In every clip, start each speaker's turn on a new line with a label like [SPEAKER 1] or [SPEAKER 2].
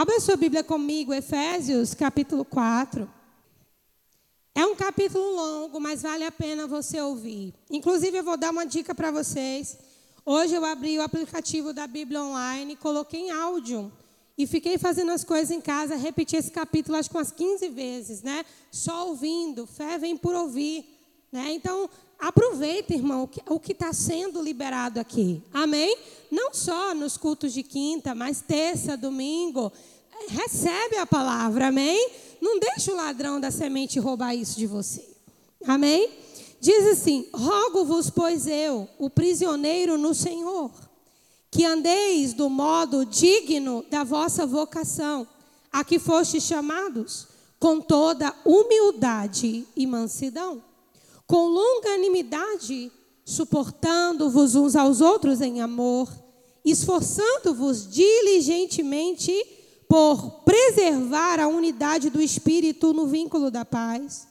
[SPEAKER 1] Abra sua Bíblia comigo, Efésios, capítulo 4. É um capítulo longo, mas vale a pena você ouvir. Inclusive, eu vou dar uma dica para vocês. Hoje eu abri o aplicativo da Bíblia Online, coloquei em áudio e fiquei fazendo as coisas em casa, repeti esse capítulo acho que umas 15 vezes, né? Só ouvindo, fé vem por ouvir, né? Então, aproveita, irmão, o que está sendo liberado aqui. Amém? Não só nos cultos de quinta, mas terça, domingo, recebe a palavra, amém? Não deixa o ladrão da semente roubar isso de você. Amém? Diz assim: Rogo-vos, pois eu, o prisioneiro no Senhor, que andeis do modo digno da vossa vocação, a que fostes chamados, com toda humildade e mansidão, com longanimidade, suportando-vos uns aos outros em amor, esforçando-vos diligentemente por preservar a unidade do espírito no vínculo da paz.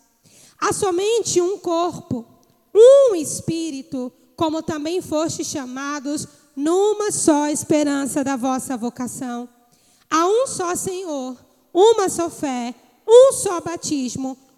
[SPEAKER 1] Há somente um corpo, um espírito, como também foste chamados numa só esperança da vossa vocação. Há um só Senhor, uma só fé, um só batismo,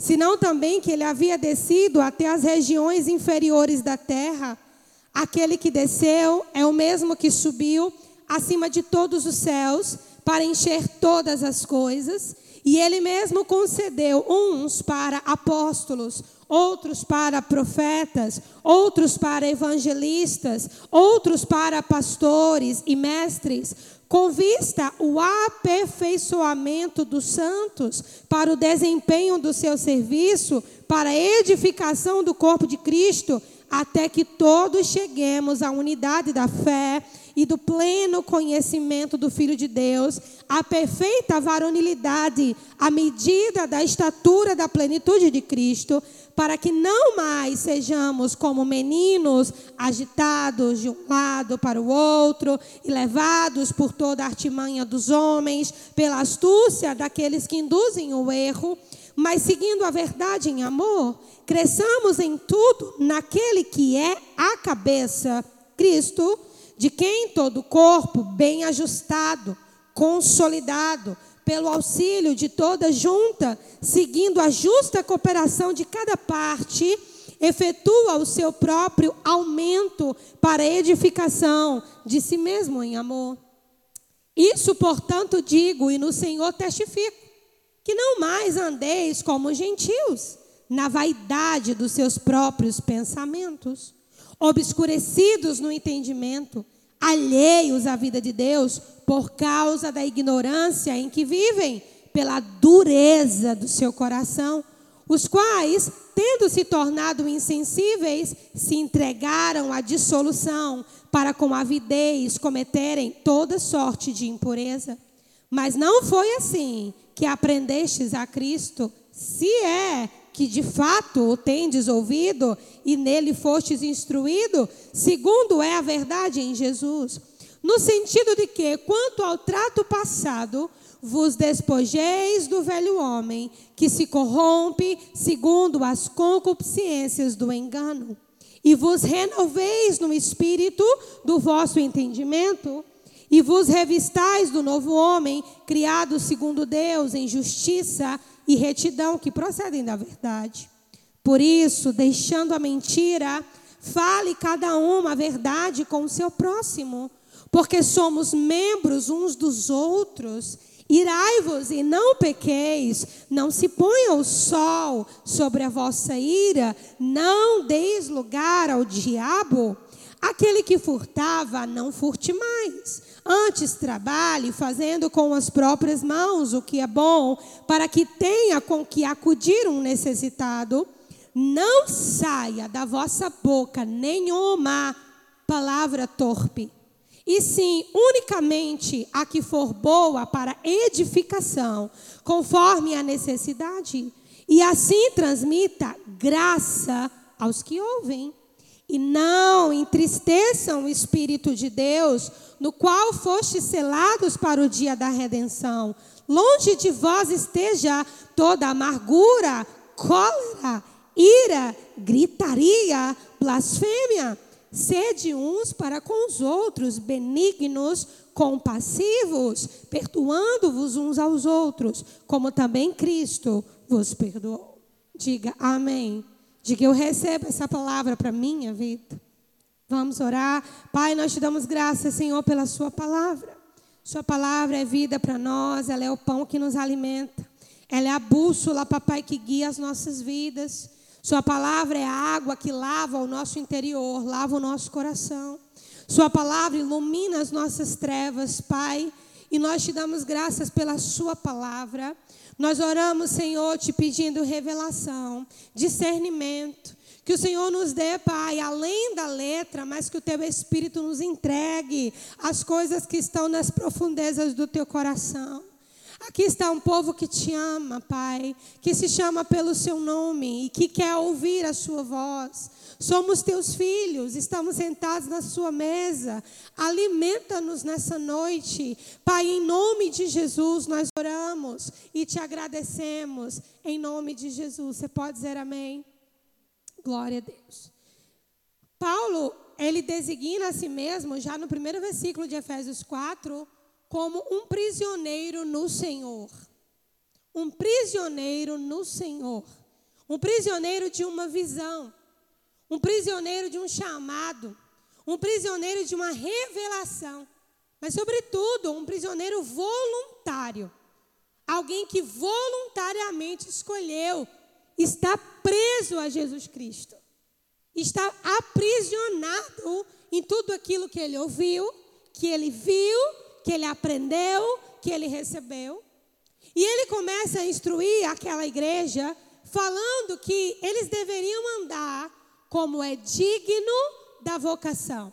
[SPEAKER 1] senão também que ele havia descido até as regiões inferiores da terra? Aquele que desceu é o mesmo que subiu acima de todos os céus para encher todas as coisas, e ele mesmo concedeu uns para apóstolos, outros para profetas, outros para evangelistas, outros para pastores e mestres, com vista o aperfeiçoamento dos santos para o desempenho do seu serviço, para a edificação do corpo de Cristo, até que todos cheguemos à unidade da fé e do pleno conhecimento do Filho de Deus, a perfeita varonilidade, à medida da estatura da plenitude de Cristo, para que não mais sejamos como meninos agitados de um lado para o outro e levados por toda a artimanha dos homens, pela astúcia daqueles que induzem o erro, mas seguindo a verdade em amor, cresçamos em tudo naquele que é a cabeça, Cristo de quem todo o corpo, bem ajustado, consolidado, pelo auxílio de toda junta, seguindo a justa cooperação de cada parte, efetua o seu próprio aumento para edificação de si mesmo em amor. Isso, portanto, digo e no Senhor testifico, que não mais andeis como gentios, na vaidade dos seus próprios pensamentos obscurecidos no entendimento, alheios à vida de Deus por causa da ignorância em que vivem, pela dureza do seu coração, os quais, tendo se tornado insensíveis, se entregaram à dissolução para com avidez cometerem toda sorte de impureza. Mas não foi assim que aprendestes a Cristo, se é que de fato o tendes ouvido e nele fostes instruído, segundo é a verdade em Jesus. No sentido de que, quanto ao trato passado, vos despojeis do velho homem, que se corrompe segundo as concupiscências do engano, e vos renoveis no espírito do vosso entendimento, e vos revistais do novo homem, criado segundo Deus em justiça e retidão que procedem da verdade. Por isso, deixando a mentira, fale cada um a verdade com o seu próximo, porque somos membros uns dos outros. Irai-vos e não pequeis, não se ponha o sol sobre a vossa ira, não deis lugar ao diabo. Aquele que furtava, não furte mais Antes trabalhe fazendo com as próprias mãos o que é bom, para que tenha com que acudir um necessitado. Não saia da vossa boca nenhuma palavra torpe. e sim unicamente a que for boa para edificação, conforme a necessidade, e assim transmita graça aos que ouvem. E não entristeçam o Espírito de Deus, no qual fostes selados para o dia da redenção. Longe de vós esteja toda amargura, cólera, ira, gritaria, blasfêmia. Sede uns para com os outros, benignos, compassivos, perdoando-vos uns aos outros, como também Cristo vos perdoou. Diga amém. Diga eu recebo essa palavra para minha vida. Vamos orar. Pai, nós te damos graças, Senhor, pela Sua palavra. Sua palavra é vida para nós, ela é o pão que nos alimenta. Ela é a bússola, papai, que guia as nossas vidas. Sua palavra é a água que lava o nosso interior, lava o nosso coração. Sua palavra ilumina as nossas trevas, Pai. E nós te damos graças pela Sua palavra. Nós oramos, Senhor, te pedindo revelação, discernimento. Que o Senhor nos dê, Pai, além da letra, mas que o Teu Espírito nos entregue as coisas que estão nas profundezas do Teu coração. Aqui está um povo que te ama, Pai, que se chama pelo seu nome e que quer ouvir a sua voz. Somos teus filhos, estamos sentados na sua mesa. Alimenta-nos nessa noite. Pai, em nome de Jesus, nós oramos e te agradecemos. Em nome de Jesus. Você pode dizer amém? Glória a Deus. Paulo, ele designa a si mesmo, já no primeiro versículo de Efésios 4, como um prisioneiro no Senhor. Um prisioneiro no Senhor. Um prisioneiro de uma visão. Um prisioneiro de um chamado. Um prisioneiro de uma revelação. Mas, sobretudo, um prisioneiro voluntário. Alguém que voluntariamente escolheu estar preso a Jesus Cristo. Está aprisionado em tudo aquilo que ele ouviu, que ele viu que ele aprendeu, que ele recebeu. E ele começa a instruir aquela igreja, falando que eles deveriam andar como é digno da vocação.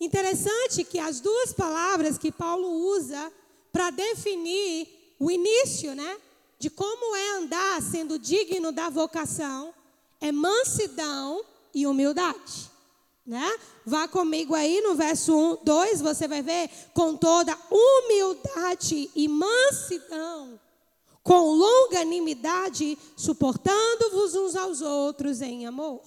[SPEAKER 1] Interessante que as duas palavras que Paulo usa para definir o início, né, de como é andar sendo digno da vocação, é mansidão e humildade. Né? Vá comigo aí no verso 1, 2, você vai ver com toda humildade e mansidão, com longanimidade, suportando-vos uns aos outros em amor.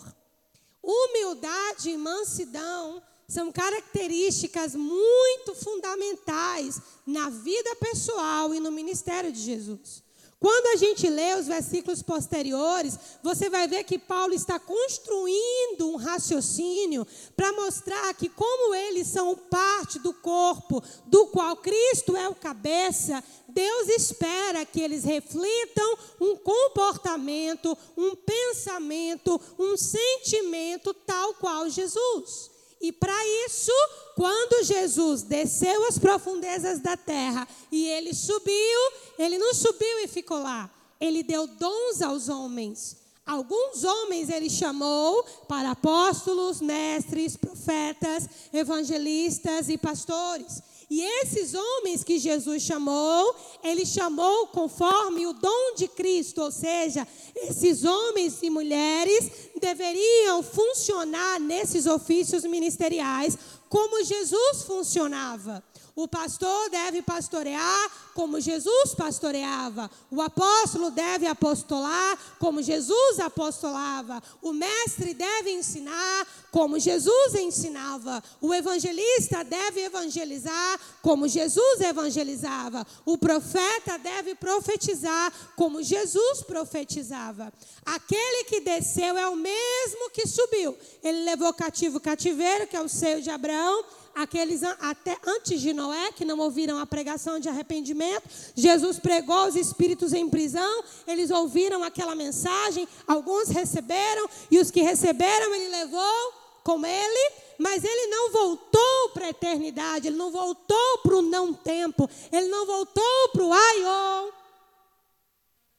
[SPEAKER 1] Humildade e mansidão são características muito fundamentais na vida pessoal e no ministério de Jesus. Quando a gente lê os versículos posteriores, você vai ver que Paulo está construindo um raciocínio para mostrar que, como eles são parte do corpo, do qual Cristo é o cabeça, Deus espera que eles reflitam um comportamento, um pensamento, um sentimento tal qual Jesus. E para isso, quando Jesus desceu às profundezas da terra e ele subiu, ele não subiu e ficou lá. Ele deu dons aos homens. Alguns homens ele chamou para apóstolos, mestres, profetas, evangelistas e pastores. E esses homens que Jesus chamou, ele chamou conforme o dom de Cristo, ou seja, esses homens e mulheres deveriam funcionar nesses ofícios ministeriais como Jesus funcionava. O pastor deve pastorear como Jesus pastoreava. O apóstolo deve apostolar como Jesus apostolava. O mestre deve ensinar como Jesus ensinava. O evangelista deve evangelizar como Jesus evangelizava. O profeta deve profetizar como Jesus profetizava. Aquele que desceu é o mesmo que subiu. Ele levou cativo o cativeiro, que é o seio de Abraão aqueles até antes de Noé que não ouviram a pregação de arrependimento. Jesus pregou os espíritos em prisão, eles ouviram aquela mensagem, alguns receberam e os que receberam ele levou com ele, mas ele não voltou para a eternidade, ele não voltou para o não tempo, ele não voltou para o aiô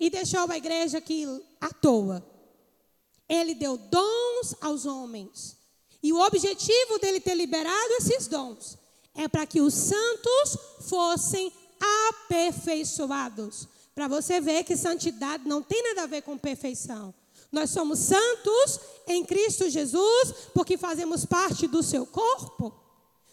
[SPEAKER 1] e deixou a igreja aqui à toa. Ele deu dons aos homens. E o objetivo dele ter liberado esses dons é para que os santos fossem aperfeiçoados. Para você ver que santidade não tem nada a ver com perfeição. Nós somos santos em Cristo Jesus porque fazemos parte do seu corpo.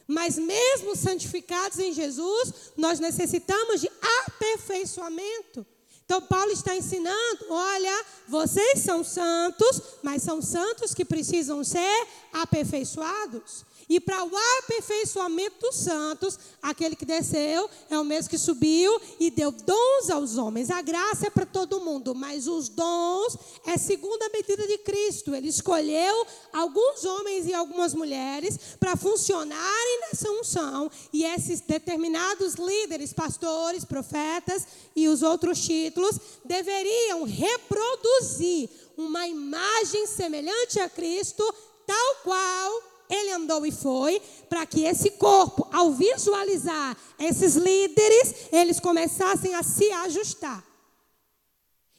[SPEAKER 1] Mas mesmo santificados em Jesus, nós necessitamos de aperfeiçoamento. Então, Paulo está ensinando: olha, vocês são santos, mas são santos que precisam ser aperfeiçoados. E para o aperfeiçoamento dos santos, aquele que desceu é o mesmo que subiu e deu dons aos homens. A graça é para todo mundo, mas os dons é segundo a medida de Cristo. Ele escolheu alguns homens e algumas mulheres para funcionarem nessa unção. E esses determinados líderes, pastores, profetas e os outros títulos deveriam reproduzir uma imagem semelhante a Cristo, tal qual ele andou e foi, para que esse corpo, ao visualizar esses líderes, eles começassem a se ajustar.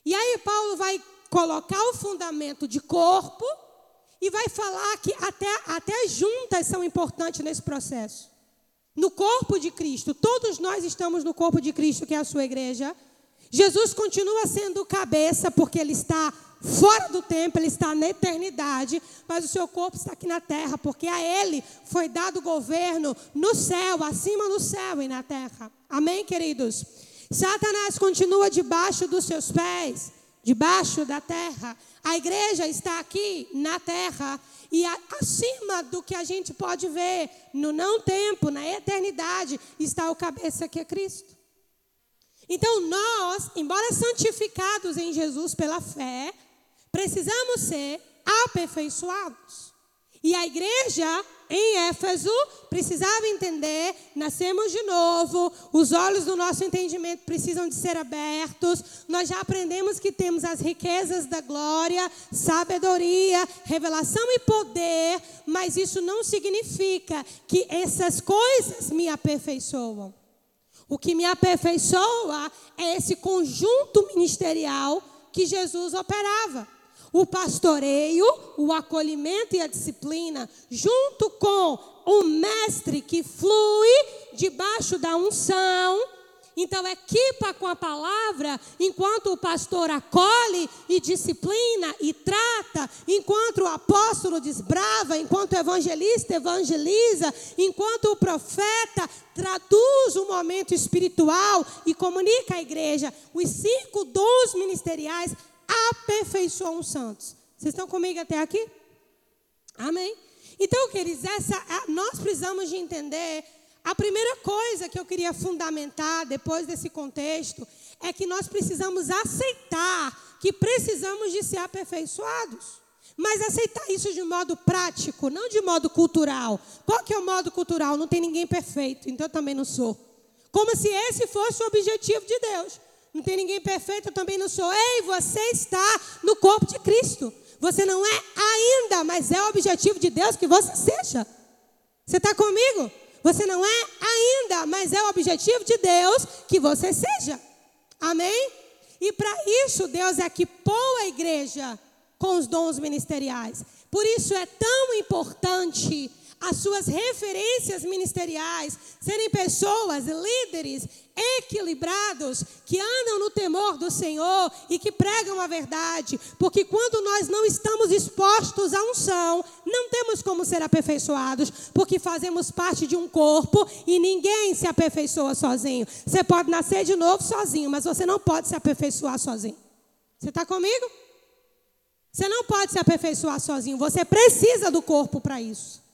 [SPEAKER 1] E aí Paulo vai colocar o fundamento de corpo e vai falar que até, até as juntas são importantes nesse processo. No corpo de Cristo, todos nós estamos no corpo de Cristo, que é a sua igreja. Jesus continua sendo cabeça, porque ele está fora do tempo, ele está na eternidade, mas o seu corpo está aqui na terra, porque a ele foi dado governo no céu, acima do céu e na terra. Amém, queridos? Satanás continua debaixo dos seus pés, debaixo da terra. A igreja está aqui na terra e acima do que a gente pode ver no não tempo, na eternidade, está o cabeça que é Cristo. Então nós, embora santificados em Jesus pela fé, precisamos ser aperfeiçoados. E a igreja em Éfeso precisava entender, nascemos de novo, os olhos do nosso entendimento precisam de ser abertos. Nós já aprendemos que temos as riquezas da glória, sabedoria, revelação e poder, mas isso não significa que essas coisas me aperfeiçoam. O que me aperfeiçoa é esse conjunto ministerial que Jesus operava o pastoreio, o acolhimento e a disciplina, junto com o mestre que flui debaixo da unção. Então, equipa com a palavra, enquanto o pastor acolhe e disciplina e trata, enquanto o apóstolo desbrava, enquanto o evangelista evangeliza, enquanto o profeta traduz o momento espiritual e comunica à igreja. Os cinco dons ministeriais aperfeiçoam os santos. Vocês estão comigo até aqui? Amém? Então, queridos, essa, nós precisamos de entender. A primeira coisa que eu queria fundamentar depois desse contexto é que nós precisamos aceitar que precisamos de ser aperfeiçoados. Mas aceitar isso de modo prático, não de modo cultural. Qual que é o modo cultural? Não tem ninguém perfeito, então eu também não sou. Como se esse fosse o objetivo de Deus. Não tem ninguém perfeito, eu também não sou. Ei, você está no corpo de Cristo. Você não é ainda, mas é o objetivo de Deus que você seja. Você está comigo? Você não é ainda, mas é o objetivo de Deus que você seja. Amém? E para isso, Deus é que pôs a igreja com os dons ministeriais. Por isso é tão importante as suas referências ministeriais serem pessoas, líderes equilibrados, que andam no temor do Senhor e que pregam a verdade, porque quando nós não estamos expostos à unção, não temos como ser aperfeiçoados, porque fazemos parte de um corpo e ninguém se aperfeiçoa sozinho. Você pode nascer de novo sozinho, mas você não pode se aperfeiçoar sozinho. Você está comigo? Você não pode se aperfeiçoar sozinho, você precisa do corpo para isso.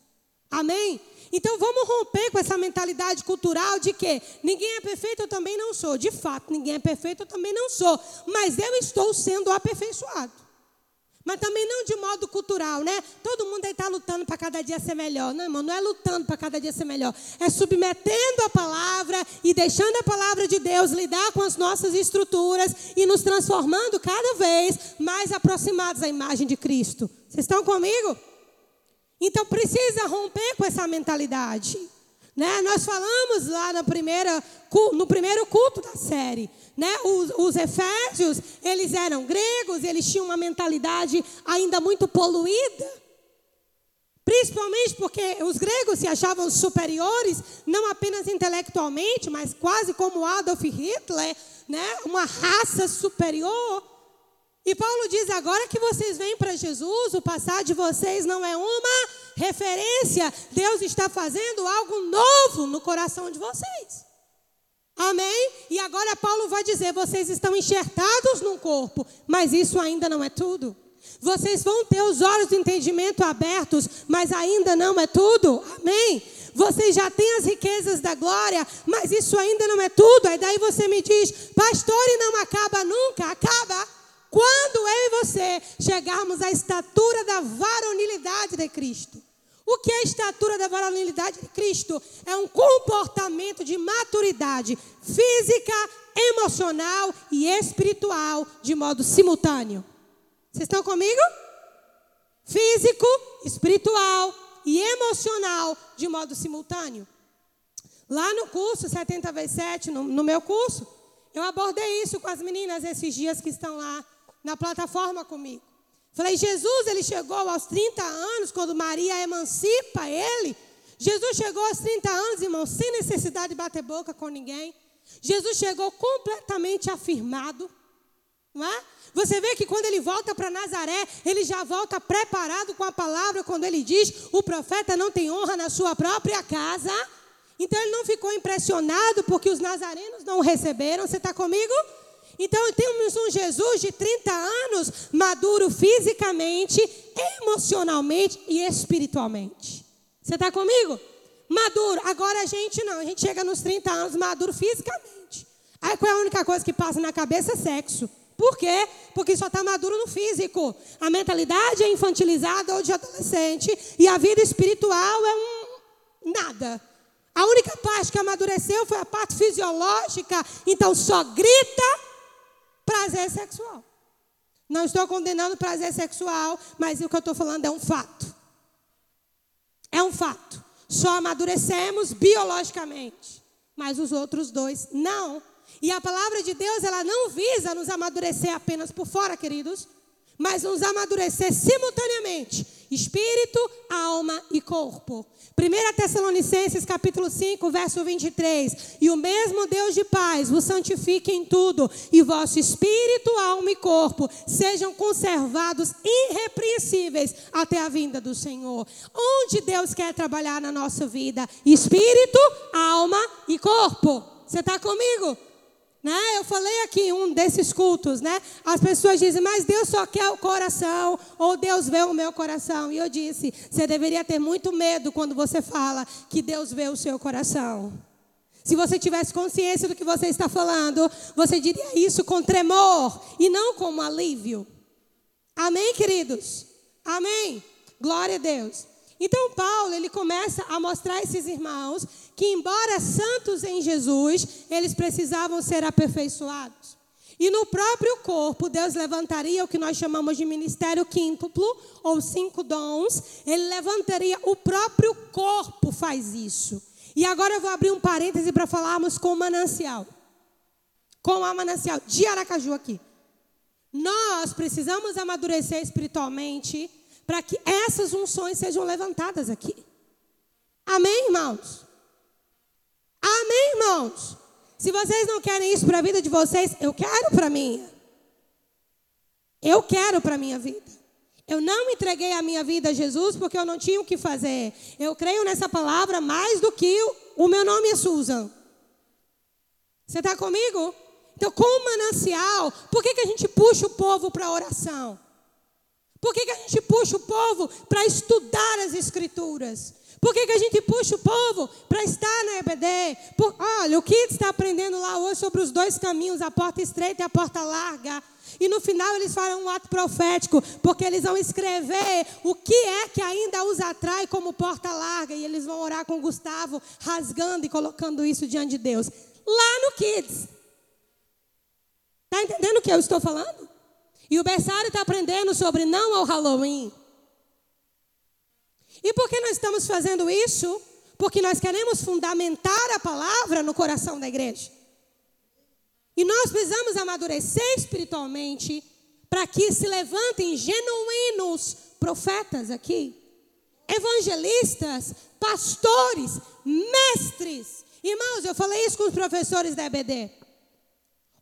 [SPEAKER 1] Amém? Então vamos romper com essa mentalidade cultural de que ninguém é perfeito, eu também não sou. De fato, ninguém é perfeito, eu também não sou. Mas eu estou sendo aperfeiçoado. Mas também não de modo cultural, né? Todo mundo aí está lutando para cada dia ser melhor. Não, irmão, não é lutando para cada dia ser melhor. É submetendo a palavra e deixando a palavra de Deus lidar com as nossas estruturas e nos transformando cada vez mais aproximados à imagem de Cristo. Vocês estão comigo? Então precisa romper com essa mentalidade. Né? Nós falamos lá na primeira, no primeiro culto da série. Né? Os, os efésios, eles eram gregos, eles tinham uma mentalidade ainda muito poluída. Principalmente porque os gregos se achavam superiores, não apenas intelectualmente, mas quase como Adolf Hitler, né? uma raça superior. E Paulo diz agora que vocês vêm para Jesus, o passado de vocês não é uma referência. Deus está fazendo algo novo no coração de vocês. Amém? E agora Paulo vai dizer: vocês estão enxertados no corpo, mas isso ainda não é tudo. Vocês vão ter os olhos do entendimento abertos, mas ainda não é tudo. Amém? Vocês já têm as riquezas da glória, mas isso ainda não é tudo. Aí daí você me diz, pastor, e não acaba nunca? Acaba quando eu e você chegarmos à estatura da varonilidade de Cristo. O que é a estatura da varonilidade de Cristo? É um comportamento de maturidade física, emocional e espiritual de modo simultâneo. Vocês estão comigo? Físico, espiritual e emocional de modo simultâneo. Lá no curso 70 vezes 7, no, no meu curso, eu abordei isso com as meninas esses dias que estão lá na plataforma comigo. Falei, Jesus, ele chegou aos 30 anos, quando Maria emancipa ele. Jesus chegou aos 30 anos, irmão, sem necessidade de bater boca com ninguém. Jesus chegou completamente afirmado. Não é? Você vê que quando ele volta para Nazaré, ele já volta preparado com a palavra, quando ele diz: o profeta não tem honra na sua própria casa. Então ele não ficou impressionado porque os nazarenos não o receberam. Você está comigo? Então temos um Jesus de 30 anos, maduro fisicamente, emocionalmente e espiritualmente. Você está comigo? Maduro. Agora a gente não, a gente chega nos 30 anos maduro fisicamente. Aí qual é a única coisa que passa na cabeça? É sexo. Por quê? Porque só está maduro no físico. A mentalidade é infantilizada ou de adolescente. E a vida espiritual é um nada. A única parte que amadureceu foi a parte fisiológica. Então só grita prazer sexual. Não estou condenando prazer sexual, mas o que eu estou falando é um fato. É um fato. Só amadurecemos biologicamente. Mas os outros dois não. E a palavra de Deus, ela não visa nos amadurecer apenas por fora, queridos, mas nos amadurecer simultaneamente, espírito, alma e corpo. 1 Tessalonicenses capítulo 5, verso 23. E o mesmo Deus de paz vos santifique em tudo, e vosso espírito, alma e corpo sejam conservados irrepreensíveis até a vinda do Senhor. Onde Deus quer trabalhar na nossa vida? Espírito, alma e corpo. Você está comigo? Né? Eu falei aqui em um desses cultos, né? As pessoas dizem, mas Deus só quer o coração, ou Deus vê o meu coração. E eu disse, você deveria ter muito medo quando você fala que Deus vê o seu coração. Se você tivesse consciência do que você está falando, você diria isso com tremor e não com alívio. Amém, queridos? Amém. Glória a Deus. Então Paulo, ele começa a mostrar a esses irmãos que embora santos em Jesus, eles precisavam ser aperfeiçoados. E no próprio corpo, Deus levantaria o que nós chamamos de ministério quíntuplo, ou cinco dons. Ele levantaria, o próprio corpo faz isso. E agora eu vou abrir um parêntese para falarmos com o manancial. Com a manancial de Aracaju aqui. Nós precisamos amadurecer espiritualmente para que essas unções sejam levantadas aqui. Amém, irmãos? Amém, irmãos? Se vocês não querem isso para a vida de vocês, eu quero para a minha. Eu quero para a minha vida. Eu não entreguei a minha vida a Jesus porque eu não tinha o que fazer. Eu creio nessa palavra mais do que o, o meu nome é Susan. Você está comigo? Então, com o manancial, por que, que a gente puxa o povo para a oração? Por que, que a gente puxa o povo para estudar as escrituras? Por que, que a gente puxa o povo para estar na EBD? Por, olha, o que está aprendendo lá hoje sobre os dois caminhos, a porta estreita e a porta larga. E no final eles farão um ato profético, porque eles vão escrever o que é que ainda os atrai como porta larga. E eles vão orar com Gustavo, rasgando e colocando isso diante de Deus. Lá no Kids. Está entendendo o que eu estou falando? E o berçário está aprendendo sobre não ao Halloween. E por que nós estamos fazendo isso? Porque nós queremos fundamentar a palavra no coração da igreja. E nós precisamos amadurecer espiritualmente para que se levantem genuínos profetas aqui. evangelistas, pastores, mestres. Irmãos, eu falei isso com os professores da EBD.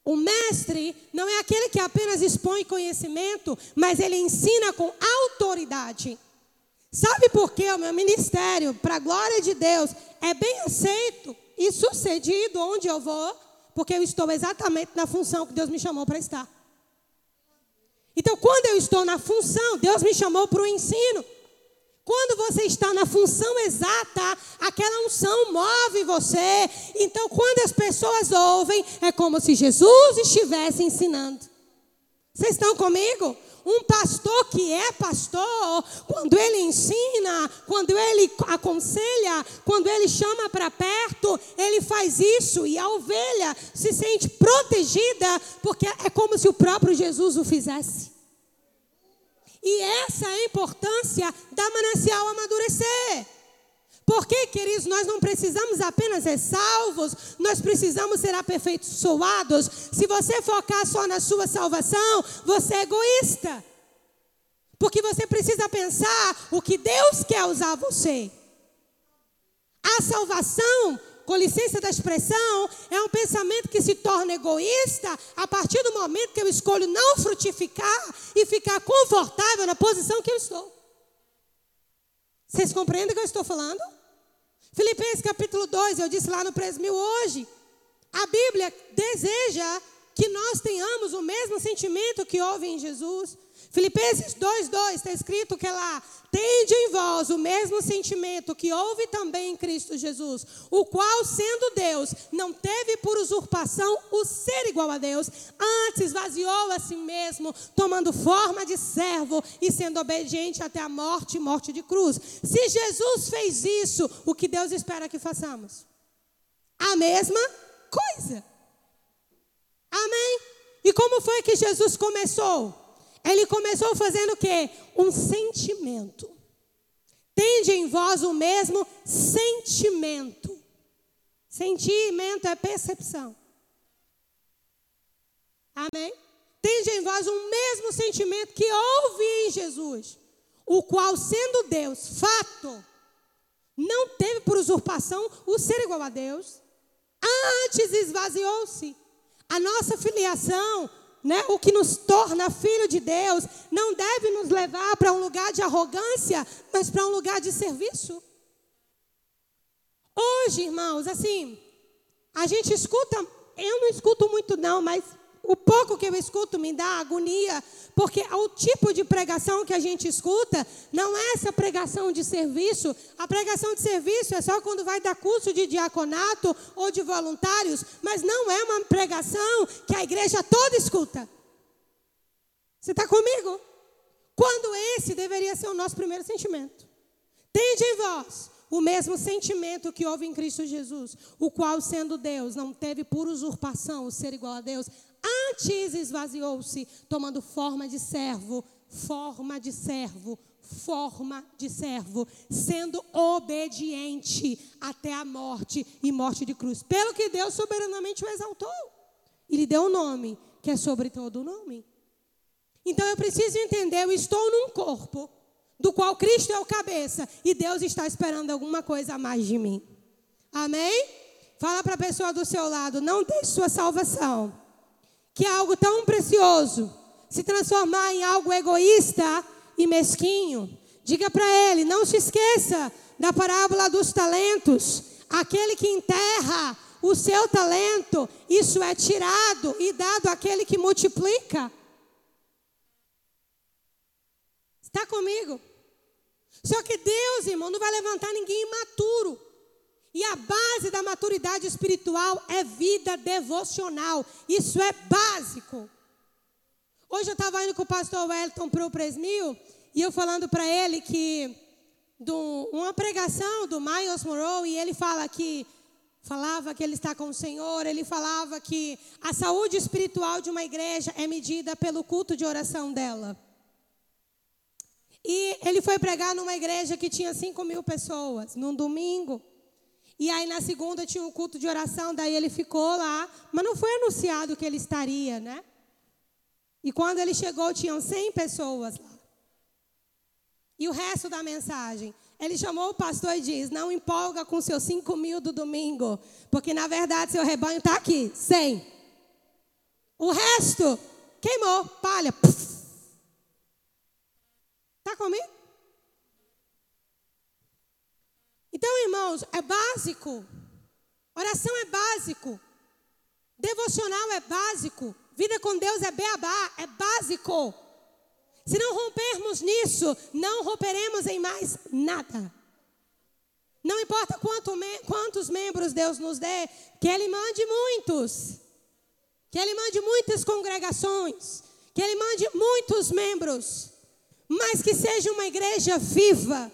[SPEAKER 1] O mestre não é aquele que apenas expõe conhecimento, mas ele ensina com autoridade. Sabe por que o meu ministério, para a glória de Deus, é bem aceito e sucedido onde eu vou? Porque eu estou exatamente na função que Deus me chamou para estar. Então, quando eu estou na função, Deus me chamou para o ensino. Quando você está na função exata, aquela unção move você. Então, quando as pessoas ouvem, é como se Jesus estivesse ensinando. Vocês estão comigo? Um pastor que é pastor, quando ele ensina, quando ele aconselha, quando ele chama para perto, ele faz isso e a ovelha se sente protegida, porque é como se o próprio Jesus o fizesse. E essa é a importância da manancial amadurecer. Porque, queridos, nós não precisamos apenas ser salvos, nós precisamos ser aperfeiçoados. Se você focar só na sua salvação, você é egoísta. Porque você precisa pensar o que Deus quer usar você. A salvação com licença da expressão, é um pensamento que se torna egoísta a partir do momento que eu escolho não frutificar e ficar confortável na posição que eu estou. Vocês compreendem o que eu estou falando? Filipenses capítulo 2, eu disse lá no Presmil hoje. A Bíblia deseja que nós tenhamos o mesmo sentimento que houve em Jesus. Filipenses 2,2 está escrito que lá, tende em vós o mesmo sentimento que houve também em Cristo Jesus, o qual, sendo Deus, não teve por usurpação o ser igual a Deus, antes esvaziou a si mesmo, tomando forma de servo e sendo obediente até a morte morte de cruz. Se Jesus fez isso, o que Deus espera que façamos? A mesma coisa. Amém? E como foi que Jesus começou? Ele começou fazendo o quê? Um sentimento. Tende em vós o mesmo sentimento. Sentimento é percepção. Amém? Tende em vós o mesmo sentimento que houve em Jesus, o qual, sendo Deus, fato, não teve por usurpação o ser igual a Deus, antes esvaziou-se. A nossa filiação né, o que nos torna filho de Deus, não deve nos levar para um lugar de arrogância, mas para um lugar de serviço. Hoje, irmãos, assim, a gente escuta, eu não escuto muito não, mas o pouco que eu escuto me dá agonia, porque o tipo de pregação que a gente escuta não é essa pregação de serviço. A pregação de serviço é só quando vai dar curso de diaconato ou de voluntários, mas não é uma pregação que a igreja toda escuta. Você está comigo? Quando esse deveria ser o nosso primeiro sentimento. Tende em vós o mesmo sentimento que houve em Cristo Jesus, o qual, sendo Deus, não teve por usurpação o ser igual a Deus, Antes esvaziou-se, tomando forma de servo, forma de servo, forma de servo, sendo obediente até a morte e morte de cruz. Pelo que Deus soberanamente o exaltou. E lhe deu um nome que é sobre todo o nome. Então eu preciso entender, eu estou num corpo do qual Cristo é o cabeça e Deus está esperando alguma coisa a mais de mim. Amém? Fala para a pessoa do seu lado, não deixe sua salvação que algo tão precioso se transformar em algo egoísta e mesquinho. Diga para ele: não se esqueça da parábola dos talentos. Aquele que enterra o seu talento, isso é tirado e dado àquele que multiplica. Está comigo? Só que Deus, irmão, não vai levantar ninguém imaturo. E a base da maturidade espiritual é vida devocional. Isso é básico. Hoje eu estava indo com o pastor Wellington para o Presmil e eu falando para ele que do, uma pregação do Miles Monroe e ele fala que falava que ele está com o Senhor, ele falava que a saúde espiritual de uma igreja é medida pelo culto de oração dela. E ele foi pregar numa igreja que tinha 5 mil pessoas, num domingo. E aí na segunda tinha um culto de oração, daí ele ficou lá, mas não foi anunciado que ele estaria, né? E quando ele chegou, tinham 100 pessoas lá. E o resto da mensagem Ele chamou o pastor e diz: Não empolga com seus cinco mil do domingo, porque na verdade seu rebanho está aqui, cem. O resto queimou, palha. Está comigo? Então, irmãos, é básico. Oração é básico. Devocional é básico. Vida com Deus é beabá, é básico. Se não rompermos nisso, não romperemos em mais nada. Não importa quanto, quantos membros Deus nos dê, que Ele mande muitos. Que Ele mande muitas congregações. Que Ele mande muitos membros. Mas que seja uma igreja viva.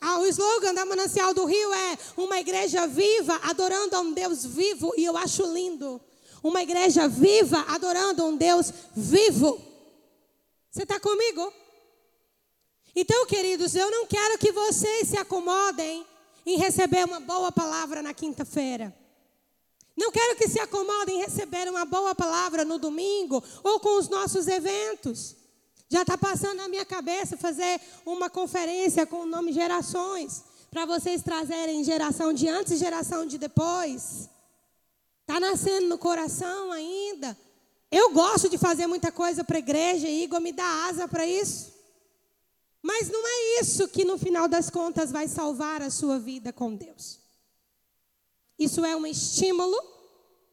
[SPEAKER 1] Ah, o slogan da Manancial do Rio é uma igreja viva, adorando a um Deus vivo. E eu acho lindo. Uma igreja viva, adorando a um Deus vivo. Você está comigo? Então, queridos, eu não quero que vocês se acomodem em receber uma boa palavra na quinta-feira. Não quero que se acomodem em receber uma boa palavra no domingo ou com os nossos eventos. Já está passando na minha cabeça fazer uma conferência com o nome Gerações, para vocês trazerem geração de antes e geração de depois. Está nascendo no coração ainda. Eu gosto de fazer muita coisa para a igreja, e Igor me dá asa para isso. Mas não é isso que no final das contas vai salvar a sua vida com Deus. Isso é um estímulo,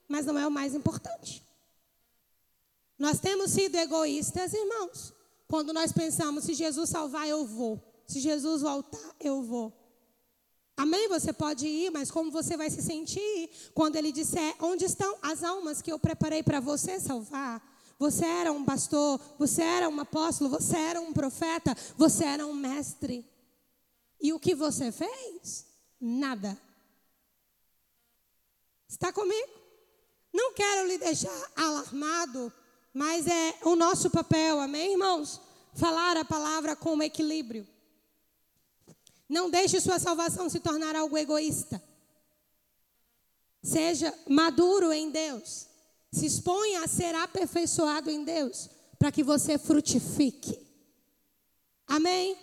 [SPEAKER 1] mas não é o mais importante. Nós temos sido egoístas, irmãos, quando nós pensamos: se Jesus salvar, eu vou. Se Jesus voltar, eu vou. Amém? Você pode ir, mas como você vai se sentir quando ele disser: Onde estão as almas que eu preparei para você salvar? Você era um pastor, você era um apóstolo, você era um profeta, você era um mestre. E o que você fez? Nada. Está comigo? Não quero lhe deixar alarmado, mas é o nosso papel, amém, irmãos? Falar a palavra com equilíbrio. Não deixe sua salvação se tornar algo egoísta. Seja maduro em Deus. Se exponha a ser aperfeiçoado em Deus, para que você frutifique. Amém?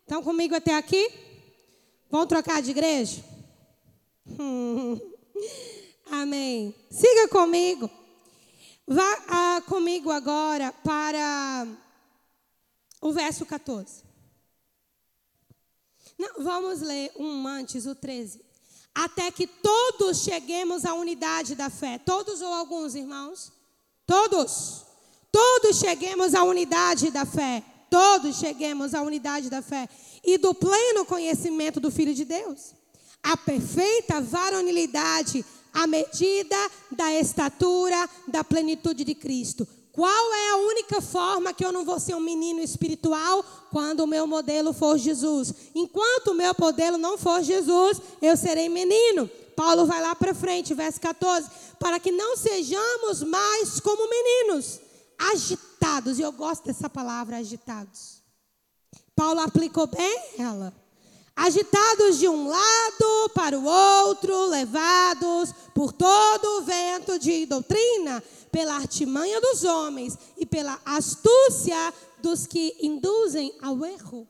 [SPEAKER 1] Estão comigo até aqui? Vão trocar de igreja? Hum. Amém. Siga comigo. Vá ah, comigo agora para o verso 14. Não, vamos ler um antes, o 13. Até que todos cheguemos à unidade da fé. Todos ou alguns, irmãos? Todos. Todos cheguemos à unidade da fé. Todos cheguemos à unidade da fé. E do pleno conhecimento do Filho de Deus. A perfeita varonilidade, à medida da estatura da plenitude de Cristo qual é a única forma que eu não vou ser um menino espiritual? Quando o meu modelo for Jesus. Enquanto o meu modelo não for Jesus, eu serei menino. Paulo vai lá para frente, verso 14. Para que não sejamos mais como meninos, agitados. E eu gosto dessa palavra, agitados. Paulo aplicou bem ela. Agitados de um lado para o outro, levados por todo o vento de doutrina pela artimanha dos homens e pela astúcia dos que induzem ao erro.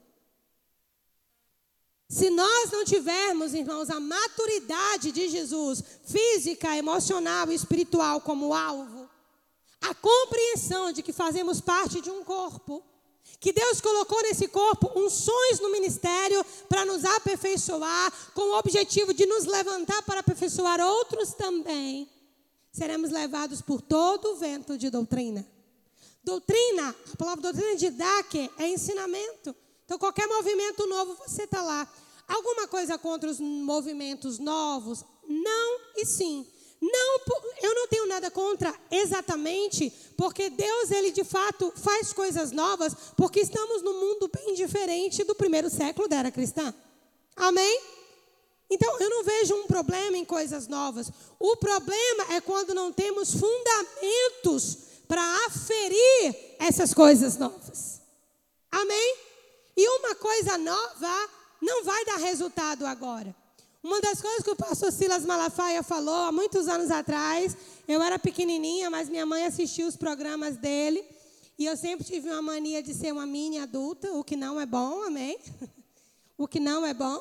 [SPEAKER 1] Se nós não tivermos, irmãos, a maturidade de Jesus, física, emocional e espiritual como alvo, a compreensão de que fazemos parte de um corpo, que Deus colocou nesse corpo unções no ministério para nos aperfeiçoar, com o objetivo de nos levantar para aperfeiçoar outros também seremos levados por todo o vento de doutrina. Doutrina, a palavra doutrina de Daque é ensinamento. Então, qualquer movimento novo, você está lá. Alguma coisa contra os movimentos novos? Não e sim. Não, eu não tenho nada contra exatamente, porque Deus, ele de fato faz coisas novas, porque estamos num mundo bem diferente do primeiro século da era cristã. Amém? Então, eu não vejo um problema em coisas novas. O problema é quando não temos fundamentos para aferir essas coisas novas. Amém? E uma coisa nova não vai dar resultado agora. Uma das coisas que o pastor Silas Malafaia falou há muitos anos atrás, eu era pequenininha, mas minha mãe assistiu os programas dele, e eu sempre tive uma mania de ser uma mini adulta, o que não é bom, amém? o que não é bom.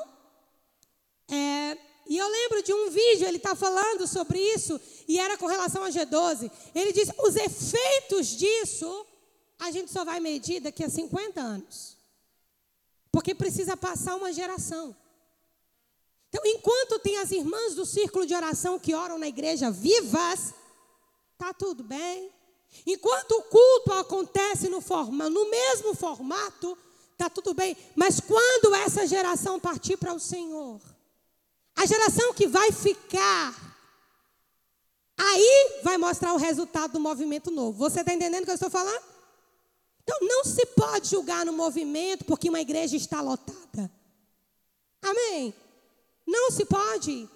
[SPEAKER 1] É, e eu lembro de um vídeo, ele está falando sobre isso, e era com relação a G12. Ele diz: os efeitos disso, a gente só vai medir daqui a 50 anos. Porque precisa passar uma geração. Então, enquanto tem as irmãs do círculo de oração que oram na igreja vivas, tá tudo bem. Enquanto o culto acontece no, forma, no mesmo formato, tá tudo bem. Mas quando essa geração partir para o Senhor, a geração que vai ficar, aí vai mostrar o resultado do movimento novo. Você está entendendo o que eu estou falando? Então não se pode julgar no movimento porque uma igreja está lotada. Amém? Não se pode.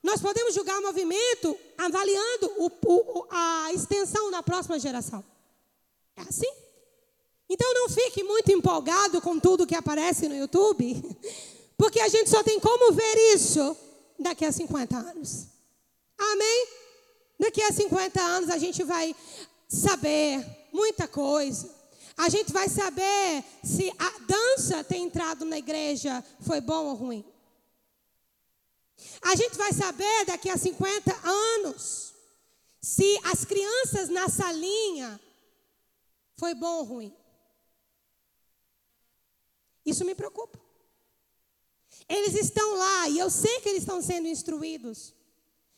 [SPEAKER 1] Nós podemos julgar o movimento avaliando o, o, a extensão da próxima geração. É assim? Então não fique muito empolgado com tudo que aparece no YouTube, porque a gente só tem como ver isso daqui a 50 anos. Amém? Daqui a 50 anos a gente vai saber muita coisa. A gente vai saber se a dança ter entrado na igreja foi bom ou ruim. A gente vai saber daqui a 50 anos se as crianças na salinha foi bom ou ruim. Isso me preocupa. Eles estão lá e eu sei que eles estão sendo instruídos.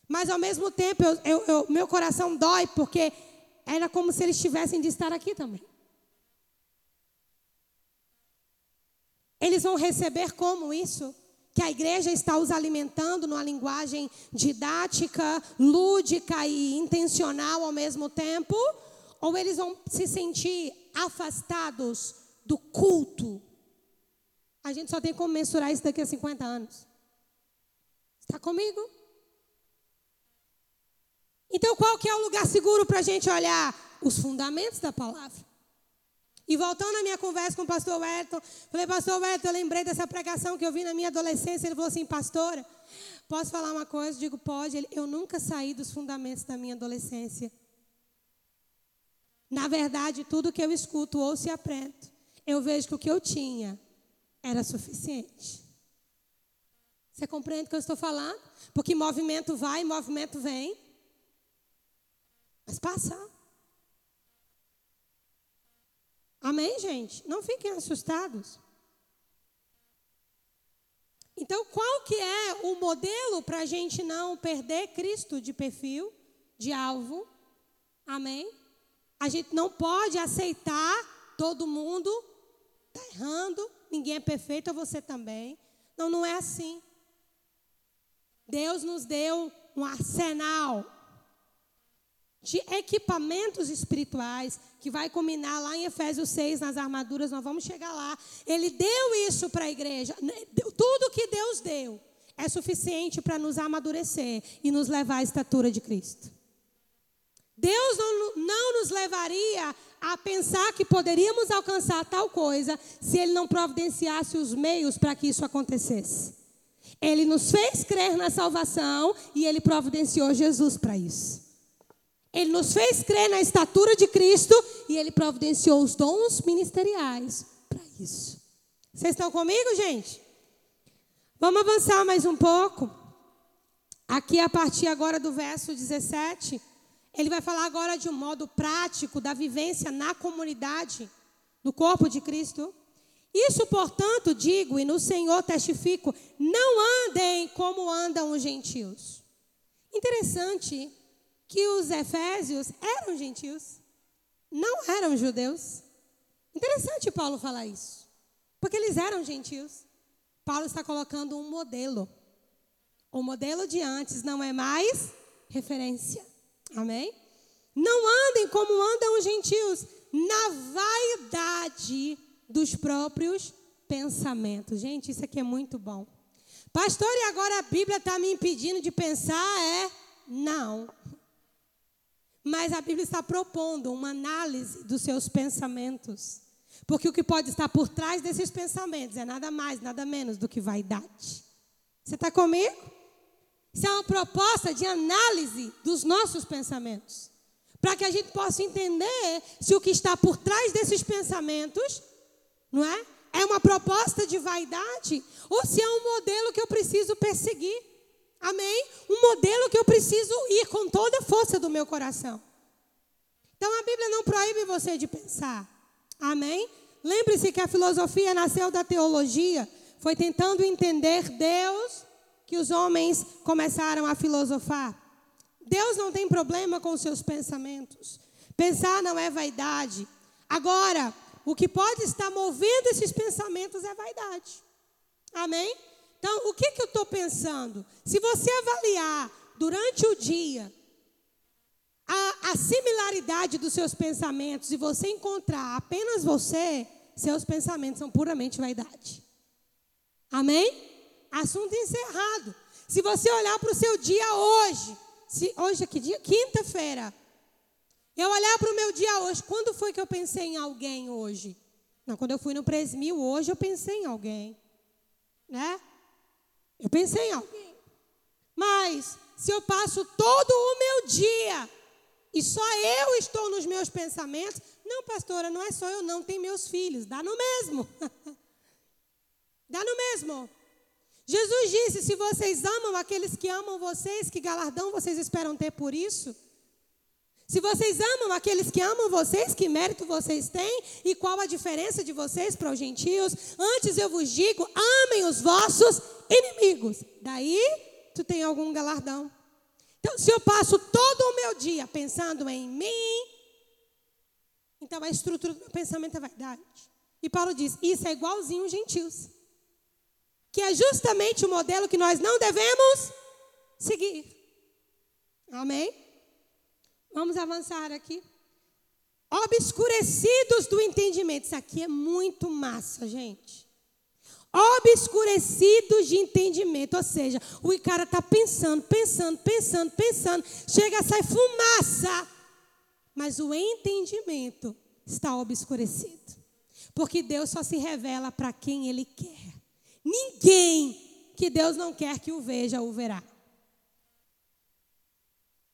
[SPEAKER 1] Mas ao mesmo tempo, eu, eu, eu, meu coração dói porque era como se eles tivessem de estar aqui também. Eles vão receber como isso? Que a igreja está os alimentando numa linguagem didática, lúdica e intencional ao mesmo tempo, ou eles vão se sentir afastados do culto. A gente só tem como mensurar isso daqui a 50 anos. Está comigo? Então, qual que é o lugar seguro para a gente olhar? Os fundamentos da palavra. E voltando à minha conversa com o pastor Wellington, falei, pastor Wellington, eu lembrei dessa pregação que eu vi na minha adolescência. Ele falou assim, pastora, posso falar uma coisa? Digo, pode. Ele, eu nunca saí dos fundamentos da minha adolescência. Na verdade, tudo que eu escuto, ouço e aprendo, eu vejo que o que eu tinha era suficiente. Você compreende o que eu estou falando? Porque movimento vai, movimento vem. Mas passa. Amém, gente? Não fiquem assustados. Então, qual que é o modelo para a gente não perder Cristo de perfil, de alvo? Amém? A gente não pode aceitar todo mundo está errando, ninguém é perfeito, você também. Não, não é assim. Deus nos deu um arsenal de equipamentos espirituais, que vai culminar lá em Efésios 6, nas armaduras, nós vamos chegar lá. Ele deu isso para a igreja. Tudo que Deus deu é suficiente para nos amadurecer e nos levar à estatura de Cristo. Deus não, não nos levaria a pensar que poderíamos alcançar tal coisa se Ele não providenciasse os meios para que isso acontecesse. Ele nos fez crer na salvação e Ele providenciou Jesus para isso. Ele nos fez crer na estatura de Cristo e Ele providenciou os dons ministeriais para isso. Vocês estão comigo, gente? Vamos avançar mais um pouco. Aqui, a partir agora do verso 17, ele vai falar agora de um modo prático da vivência na comunidade, no corpo de Cristo. Isso, portanto, digo e no Senhor testifico: não andem como andam os gentios. Interessante que os efésios eram gentios, não eram judeus. Interessante Paulo falar isso, porque eles eram gentios. Paulo está colocando um modelo. O modelo de antes não é mais referência. Amém? Não andem como andam os gentios, na vaidade dos próprios pensamentos. Gente, isso aqui é muito bom. Pastor, e agora a Bíblia está me impedindo de pensar? É não. Mas a Bíblia está propondo uma análise dos seus pensamentos. Porque o que pode estar por trás desses pensamentos é nada mais, nada menos do que vaidade. Você está comigo? Isso é uma proposta de análise dos nossos pensamentos. Para que a gente possa entender se o que está por trás desses pensamentos, não é? é uma proposta de vaidade ou se é um modelo que eu preciso perseguir. Amém? Um modelo que eu preciso ir com toda a força do meu coração. Então a Bíblia não proíbe você de pensar. Amém? Lembre-se que a filosofia nasceu da teologia, foi tentando entender Deus que os homens começaram a filosofar. Deus não tem problema com seus pensamentos. Pensar não é vaidade. Agora, o que pode estar movendo esses pensamentos é vaidade. Amém? Então, o que, que eu estou pensando? Se você avaliar durante o dia a, a similaridade dos seus pensamentos e você encontrar apenas você, seus pensamentos são puramente vaidade. Amém? Assunto encerrado. Se você olhar para o seu dia hoje, se, hoje é que dia? Quinta-feira. Eu olhar para o meu dia hoje, quando foi que eu pensei em alguém hoje? Não, quando eu fui no Presmil hoje, eu pensei em alguém. Né? Eu pensei em alguém. Mas, se eu passo todo o meu dia e só eu estou nos meus pensamentos, não, pastora, não é só eu, não, tem meus filhos, dá no mesmo. dá no mesmo. Jesus disse: se vocês amam aqueles que amam vocês, que galardão vocês esperam ter por isso? Se vocês amam aqueles que amam vocês, que mérito vocês têm? E qual a diferença de vocês para os gentios? Antes eu vos digo: amem os vossos inimigos. Daí tu tem algum galardão. Então, se eu passo todo o meu dia pensando em mim, então a estrutura do pensamento é vaidade. E Paulo diz: isso é igualzinho os gentios. Que é justamente o modelo que nós não devemos seguir. Amém? Vamos avançar aqui. Obscurecidos do entendimento. Isso aqui é muito massa, gente. Obscurecidos de entendimento. Ou seja, o cara está pensando, pensando, pensando, pensando. Chega a sair fumaça. Mas o entendimento está obscurecido. Porque Deus só se revela para quem Ele quer. Ninguém que Deus não quer que o veja, o verá.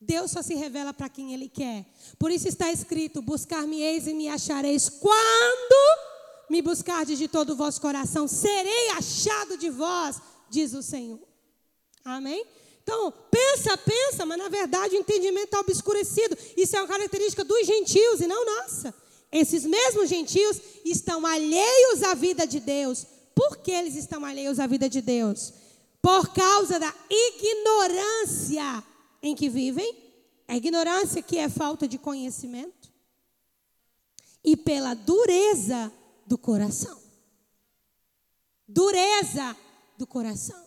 [SPEAKER 1] Deus só se revela para quem Ele quer. Por isso está escrito: Buscar-me-eis e me achareis. Quando me buscardes de todo o vosso coração, serei achado de vós, diz o Senhor. Amém? Então, pensa, pensa, mas na verdade o entendimento está obscurecido. Isso é uma característica dos gentios e não nossa. Esses mesmos gentios estão alheios à vida de Deus. Por que eles estão alheios à vida de Deus? Por causa da ignorância em que vivem, a ignorância que é falta de conhecimento, e pela dureza do coração. Dureza do coração.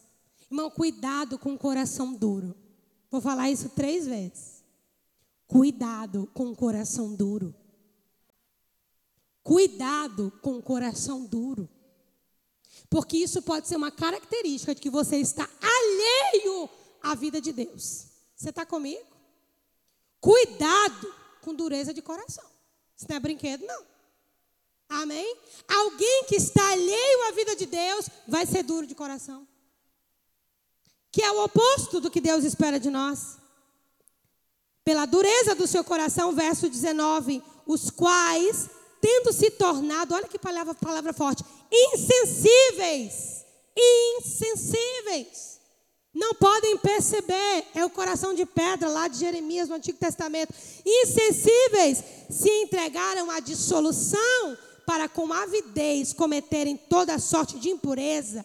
[SPEAKER 1] Irmão, cuidado com o coração duro. Vou falar isso três vezes. Cuidado com o coração duro. Cuidado com o coração duro. Porque isso pode ser uma característica de que você está alheio à vida de Deus. Você está comigo? Cuidado com dureza de coração. Isso não é brinquedo, não. Amém? Alguém que está alheio à vida de Deus vai ser duro de coração. Que é o oposto do que Deus espera de nós. Pela dureza do seu coração, verso 19, os quais, tendo se tornado, olha que palavra, palavra forte, insensíveis, insensíveis não podem perceber, é o coração de pedra lá de Jeremias no Antigo Testamento. Insensíveis se entregaram à dissolução para com avidez cometerem toda sorte de impureza.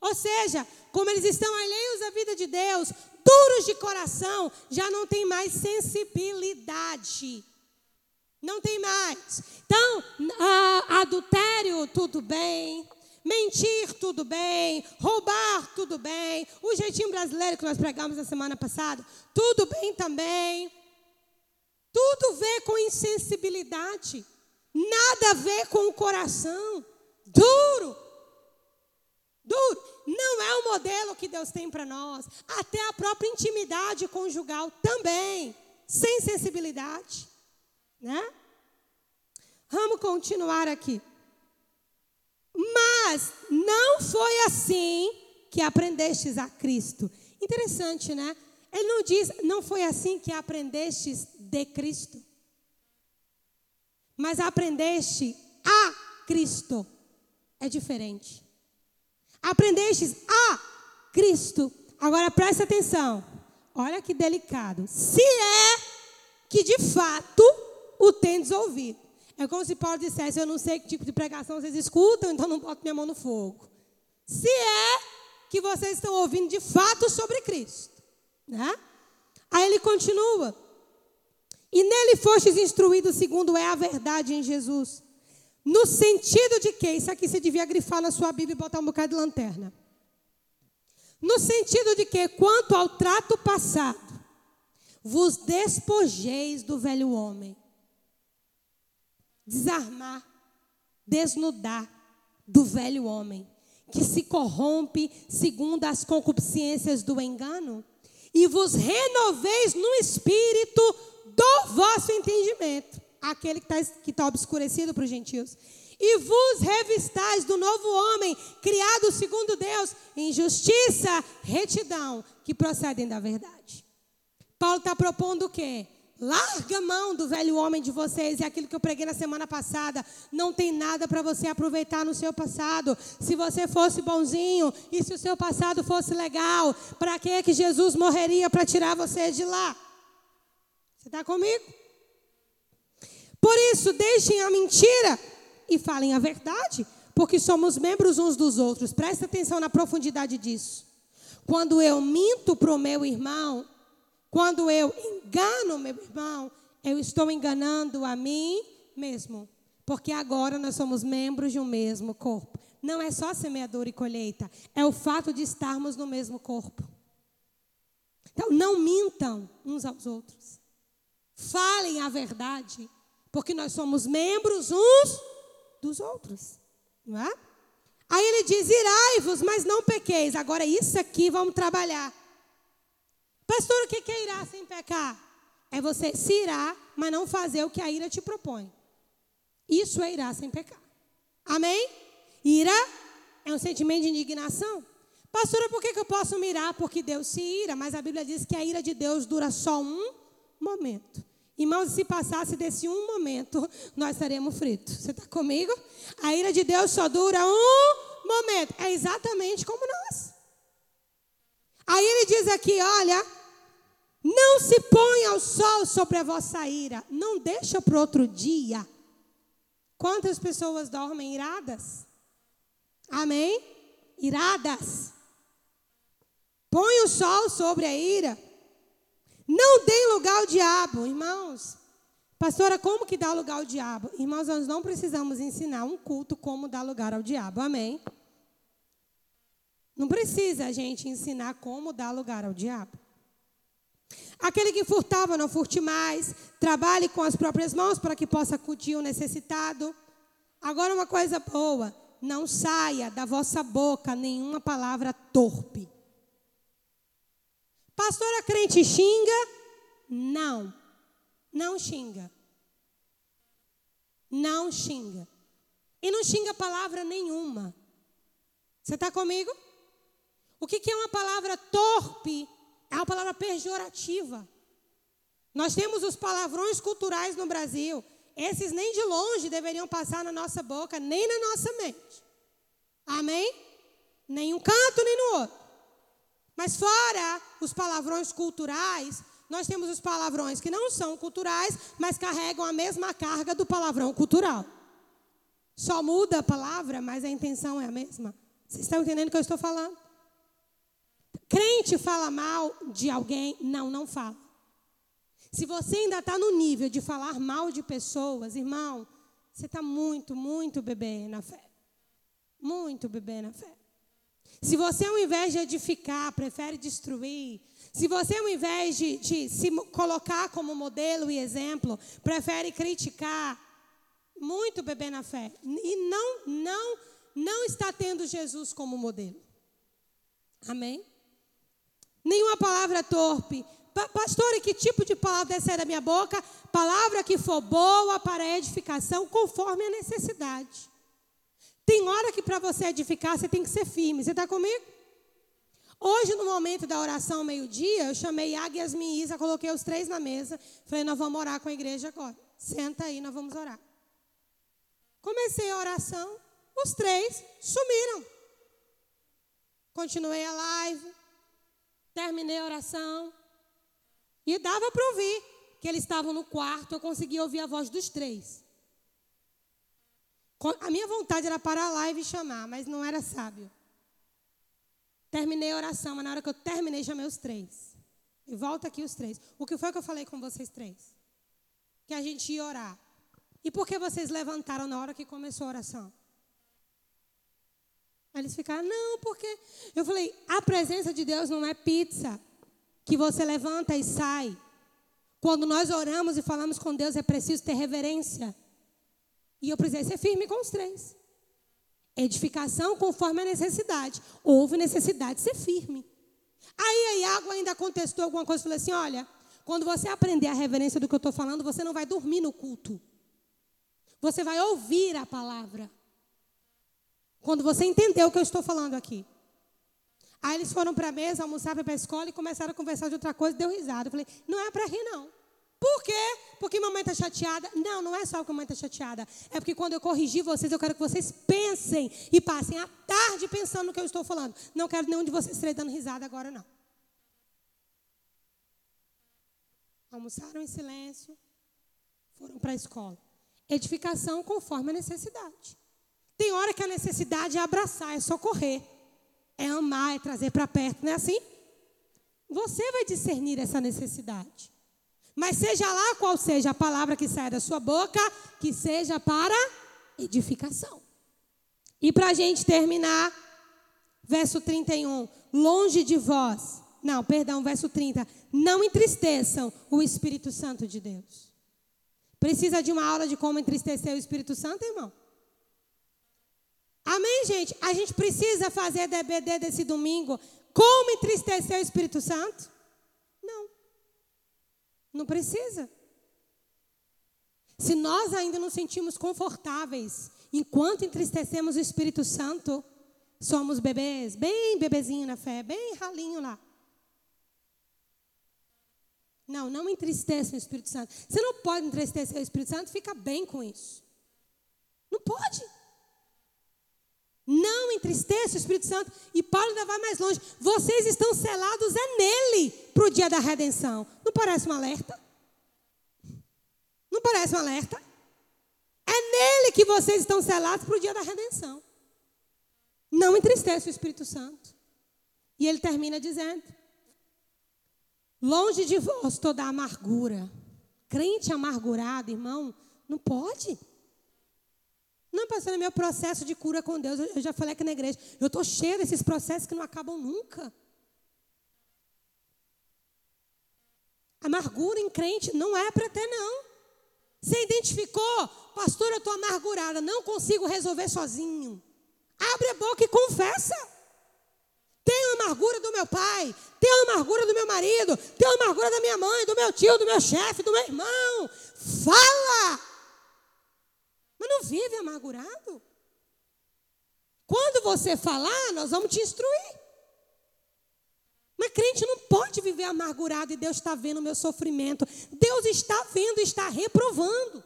[SPEAKER 1] Ou seja, como eles estão alheios à vida de Deus, duros de coração, já não tem mais sensibilidade. Não tem mais. Então, adultério, tudo bem. Mentir, tudo bem. Roubar, tudo bem. O jeitinho brasileiro que nós pregamos na semana passada, tudo bem também. Tudo vê com insensibilidade. Nada a ver com o coração. Duro. Duro. Não é o modelo que Deus tem para nós. Até a própria intimidade conjugal também. Sem sensibilidade. Né? Vamos continuar aqui. Mas não foi assim que aprendestes a Cristo. Interessante, né? Ele não diz, não foi assim que aprendestes de Cristo. Mas aprendeste a Cristo. é diferente. Aprendestes a Cristo. Agora presta atenção. Olha que delicado. Se é que de fato o tendes ouvido. É como se Paulo dissesse: Eu não sei que tipo de pregação vocês escutam, então não boto minha mão no fogo. Se é que vocês estão ouvindo de fato sobre Cristo. Né? Aí ele continua. E nele fostes instruídos segundo é a verdade em Jesus. No sentido de que, isso aqui você devia grifar na sua Bíblia e botar um bocado de lanterna. No sentido de que, quanto ao trato passado, vos despojeis do velho homem. Desarmar, desnudar do velho homem, que se corrompe segundo as concupiscências do engano, e vos renoveis no espírito do vosso entendimento aquele que está tá obscurecido para os gentios. E vos revistais do novo homem, criado segundo Deus, em justiça, retidão, que procedem da verdade. Paulo está propondo o quê? Larga a mão do velho homem de vocês, é aquilo que eu preguei na semana passada. Não tem nada para você aproveitar no seu passado. Se você fosse bonzinho e se o seu passado fosse legal, para que, que Jesus morreria para tirar você de lá? Você está comigo? Por isso, deixem a mentira e falem a verdade, porque somos membros uns dos outros. Presta atenção na profundidade disso. Quando eu minto para o meu irmão, quando eu engano meu irmão, eu estou enganando a mim mesmo. Porque agora nós somos membros de um mesmo corpo. Não é só semeador e colheita, é o fato de estarmos no mesmo corpo. Então, não mintam uns aos outros. Falem a verdade. Porque nós somos membros uns dos outros. Não é? Aí ele diz: irai-vos, mas não pequeis. Agora, isso aqui vamos trabalhar. Pastor, o que é irar sem pecar? É você se irar, mas não fazer o que a ira te propõe. Isso é irar sem pecar. Amém? Ira é um sentimento de indignação. Pastora, por que, eu posso mirar? Porque Deus se ira, mas a Bíblia diz que a ira de Deus dura só um momento. Irmãos, se passasse desse um momento, nós estaremos fritos. Você está comigo? A ira de Deus só dura um momento. É exatamente como nós. Aí ele diz aqui: olha, não se ponha o sol sobre a vossa ira. Não deixa para outro dia. Quantas pessoas dormem iradas? Amém? Iradas. Põe o sol sobre a ira. Não dê lugar ao diabo, irmãos. Pastora, como que dá lugar ao diabo? Irmãos, nós não precisamos ensinar um culto como dar lugar ao diabo. Amém? Não precisa a gente ensinar como dar lugar ao diabo. Aquele que furtava, não furte mais. Trabalhe com as próprias mãos para que possa acudir o necessitado. Agora, uma coisa boa: não saia da vossa boca nenhuma palavra torpe. Pastora crente xinga? Não. Não xinga. Não xinga. E não xinga palavra nenhuma. Você está comigo? O que, que é uma palavra torpe? É uma palavra pejorativa. Nós temos os palavrões culturais no Brasil. Esses nem de longe deveriam passar na nossa boca, nem na nossa mente. Amém? Nem um canto, nem no outro. Mas fora os palavrões culturais, nós temos os palavrões que não são culturais, mas carregam a mesma carga do palavrão cultural. Só muda a palavra, mas a intenção é a mesma. Vocês estão entendendo o que eu estou falando? Crente fala mal de alguém? Não, não fala. Se você ainda está no nível de falar mal de pessoas, irmão, você está muito, muito bebê na fé. Muito bebê na fé. Se você, ao invés de edificar, prefere destruir, se você, ao invés de, de se colocar como modelo e exemplo, prefere criticar, muito bebê na fé, e não, não, não está tendo Jesus como modelo. Amém? Nenhuma palavra torpe. Pastor, e que tipo de palavra deve sair da minha boca? Palavra que for boa para edificação, conforme a necessidade. Tem hora que para você edificar, você tem que ser firme. Você está comigo? Hoje, no momento da oração, meio-dia, eu chamei Iago, Yasmin Isa, coloquei os três na mesa. Falei, nós vamos orar com a igreja agora. Senta aí, nós vamos orar. Comecei a oração. Os três sumiram. Continuei a live, terminei a oração e dava para ouvir que eles estavam no quarto, eu conseguia ouvir a voz dos três. A minha vontade era parar a live e chamar, mas não era sábio. Terminei a oração, mas na hora que eu terminei, chamei os três. E volta aqui os três. O que foi que eu falei com vocês três? Que a gente ia orar. E por que vocês levantaram na hora que começou a oração? Aí eles ficaram, não, porque. Eu falei, a presença de Deus não é pizza que você levanta e sai. Quando nós oramos e falamos com Deus, é preciso ter reverência. E eu precisei ser firme com os três. Edificação conforme a necessidade. Houve necessidade de ser firme. Aí a Iago ainda contestou alguma coisa e falou assim: olha, quando você aprender a reverência do que eu estou falando, você não vai dormir no culto. Você vai ouvir a palavra. Quando você entendeu o que eu estou falando aqui. Aí eles foram para a mesa, almoçaram para a escola e começaram a conversar de outra coisa, deu risada. Eu falei, não é para rir, não. Por quê? Porque mamãe está chateada? Não, não é só porque mamãe está chateada. É porque quando eu corrigir vocês, eu quero que vocês pensem e passem a tarde pensando no que eu estou falando. Não quero nenhum de vocês três dando risada agora, não. Almoçaram em silêncio, foram para a escola. Edificação conforme a necessidade. Tem hora que a necessidade é abraçar, é socorrer, é amar, é trazer para perto, não é assim? Você vai discernir essa necessidade. Mas seja lá qual seja a palavra que sai da sua boca, que seja para edificação. E para a gente terminar, verso 31, longe de vós, não, perdão, verso 30, não entristeçam o Espírito Santo de Deus. Precisa de uma aula de como entristecer o Espírito Santo, irmão? Amém, gente? A gente precisa fazer DBD desse domingo. Como entristecer o Espírito Santo? Não. Não precisa. Se nós ainda nos sentimos confortáveis enquanto entristecemos o Espírito Santo, somos bebês, bem bebezinho na fé, bem ralinho lá. Não, não entristeça o Espírito Santo. Você não pode entristecer o Espírito Santo, fica bem com isso. Não pode. Não entristeça o Espírito Santo. E Paulo ainda vai mais longe. Vocês estão selados é nele para o dia da redenção. Não parece um alerta? Não parece um alerta? É nele que vocês estão selados para o dia da redenção. Não entristeça o Espírito Santo. E ele termina dizendo: Longe de vós toda amargura. Crente amargurado, irmão, não pode. Não, pastor, é meu processo de cura com Deus. Eu já falei aqui na igreja. Eu estou cheio desses processos que não acabam nunca. Amargura em crente não é para ter, não. Você identificou, pastor, eu estou amargurada, não consigo resolver sozinho. Abre a boca e confessa. Tenho amargura do meu pai, tenho amargura do meu marido, tenho amargura da minha mãe, do meu tio, do meu chefe, do meu irmão. Fala! Mas não vive amargurado. Quando você falar, nós vamos te instruir. Mas crente não pode viver amargurado e Deus está vendo o meu sofrimento. Deus está vendo está reprovando.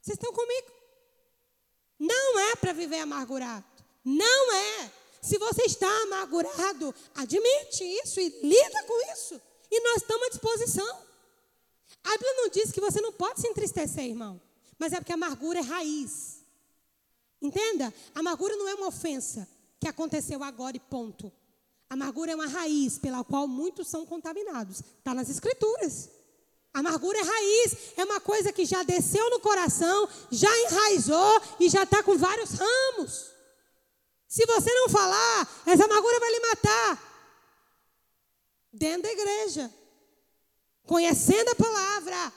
[SPEAKER 1] Vocês estão comigo? Não é para viver amargurado. Não é. Se você está amargurado, admite isso e lida com isso. E nós estamos à disposição. A Bíblia não diz que você não pode se entristecer, irmão mas é porque a amargura é raiz. Entenda? A amargura não é uma ofensa que aconteceu agora e ponto. A amargura é uma raiz pela qual muitos são contaminados. Está nas escrituras. A amargura é raiz, é uma coisa que já desceu no coração, já enraizou e já está com vários ramos. Se você não falar, essa amargura vai lhe matar. Dentro da igreja. Conhecendo a palavra,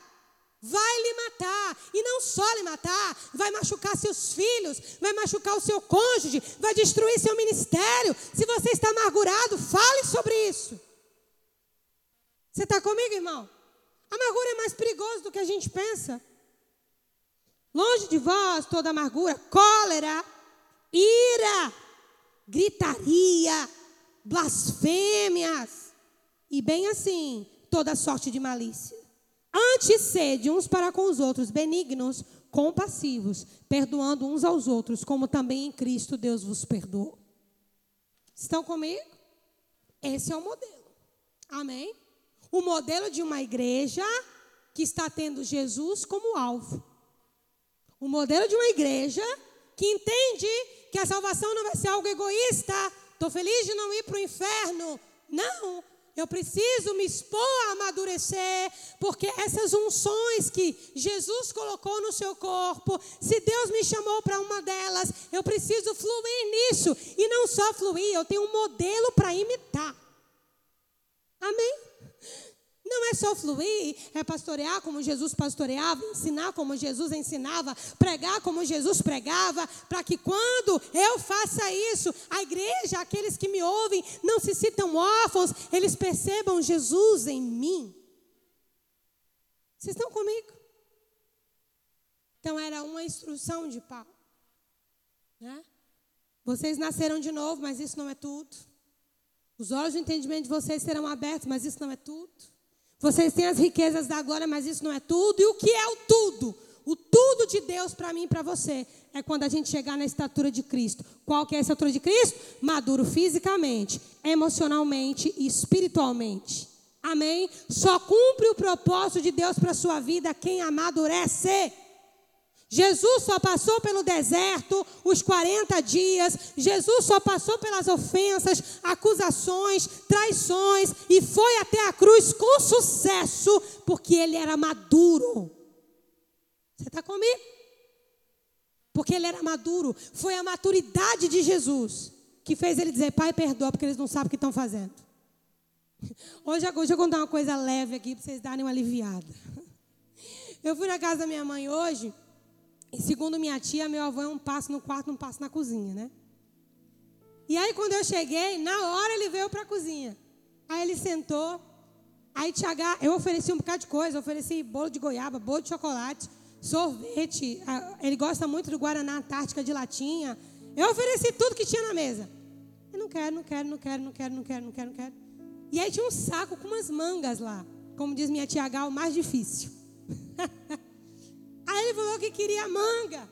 [SPEAKER 1] vai lhe matar. E não só lhe matar, vai machucar seus filhos, vai machucar o seu cônjuge, vai destruir seu ministério. Se você está amargurado, fale sobre isso. Você está comigo, irmão? amargura é mais perigoso do que a gente pensa. Longe de vós toda amargura, cólera, ira, gritaria, blasfêmias e bem assim, toda sorte de malícia. Antes sede uns para com os outros benignos, compassivos, perdoando uns aos outros, como também em Cristo Deus vos perdoou. Estão comigo? Esse é o modelo. Amém? O modelo de uma igreja que está tendo Jesus como alvo. O modelo de uma igreja que entende que a salvação não vai ser algo egoísta. Estou feliz de não ir para o inferno. Não, eu preciso me expor a amadurecer, porque essas unções que Jesus colocou no seu corpo, se Deus me chamou para uma delas, eu preciso fluir nisso. E não só fluir, eu tenho um modelo para imitar. Amém? Não é só fluir, é pastorear como Jesus pastoreava, ensinar como Jesus ensinava, pregar como Jesus pregava, para que quando eu faça isso, a igreja, aqueles que me ouvem, não se sintam órfãos, eles percebam Jesus em mim. Vocês estão comigo? Então era uma instrução de Paulo. Né? Vocês nasceram de novo, mas isso não é tudo. Os olhos do entendimento de vocês serão abertos, mas isso não é tudo. Vocês têm as riquezas da glória, mas isso não é tudo. E o que é o tudo? O tudo de Deus para mim e para você é quando a gente chegar na estatura de Cristo. Qual que é a estatura de Cristo? Maduro fisicamente, emocionalmente e espiritualmente. Amém? Só cumpre o propósito de Deus para sua vida quem amadurece. Jesus só passou pelo deserto os 40 dias. Jesus só passou pelas ofensas, acusações, traições e foi até a cruz com sucesso, porque ele era maduro. Você está comigo? Porque ele era maduro. Foi a maturidade de Jesus que fez ele dizer: Pai, perdoa, porque eles não sabem o que estão fazendo. Hoje, hoje eu vou contar uma coisa leve aqui para vocês darem uma aliviada. Eu fui na casa da minha mãe hoje. E segundo minha tia, meu avô é um passo no quarto, um passo na cozinha, né? E aí quando eu cheguei, na hora ele veio para a cozinha. Aí ele sentou. Aí Tiago, eu ofereci um bocado de coisa, ofereci bolo de goiaba, bolo de chocolate, sorvete. Ele gosta muito do Guaraná Antártica de latinha. Eu ofereci tudo que tinha na mesa. Eu não quero, não quero, não quero, não quero, não quero, não quero, não quero. E aí tinha um saco com umas mangas lá. Como diz minha tia Gal, o mais difícil. Aí ele falou que queria manga.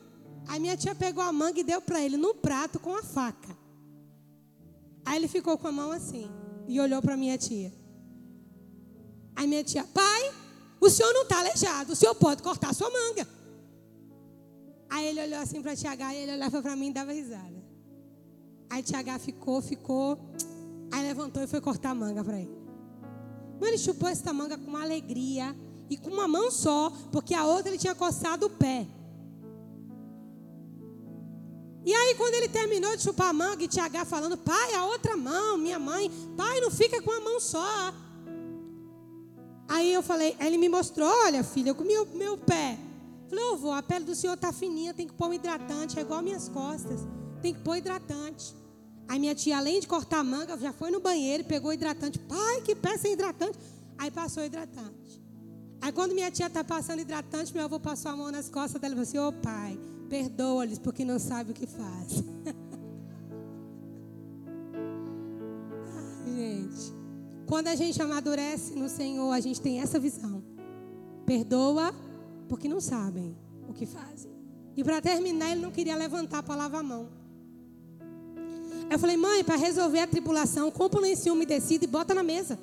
[SPEAKER 1] Aí minha tia pegou a manga e deu para ele no prato com a faca. Aí ele ficou com a mão assim e olhou para minha tia. Aí minha tia, pai, o senhor não está aleijado, o senhor pode cortar a sua manga. Aí ele olhou assim para a tia e ele olhava para mim e dava risada. Aí a tia ficou, ficou. Aí levantou e foi cortar a manga para ele. Mas ele chupou essa manga com uma alegria e com uma mão só, porque a outra ele tinha coçado o pé. E aí, quando ele terminou de chupar a manga, e Tiago falando, pai, a outra mão, minha mãe, pai, não fica com a mão só. Aí eu falei, ele me mostrou, olha, filha, eu comi o meu pé. Falei, ô, a pele do senhor tá fininha, tem que pôr um hidratante, é igual minhas costas, tem que pôr hidratante. Aí minha tia, além de cortar a manga, já foi no banheiro pegou hidratante. Pai, que pé sem hidratante. Aí passou hidratante. Aí quando minha tia está passando hidratante, meu avô passou a mão nas costas dela e falou assim, ô oh, pai, perdoa-lhes porque não sabe o que faz. gente, quando a gente amadurece no Senhor, a gente tem essa visão. Perdoa porque não sabem o que fazem. E para terminar, ele não queria levantar para lavar a mão. Eu falei, mãe, para resolver a tribulação, compra um lencinho umedecido e bota na mesa.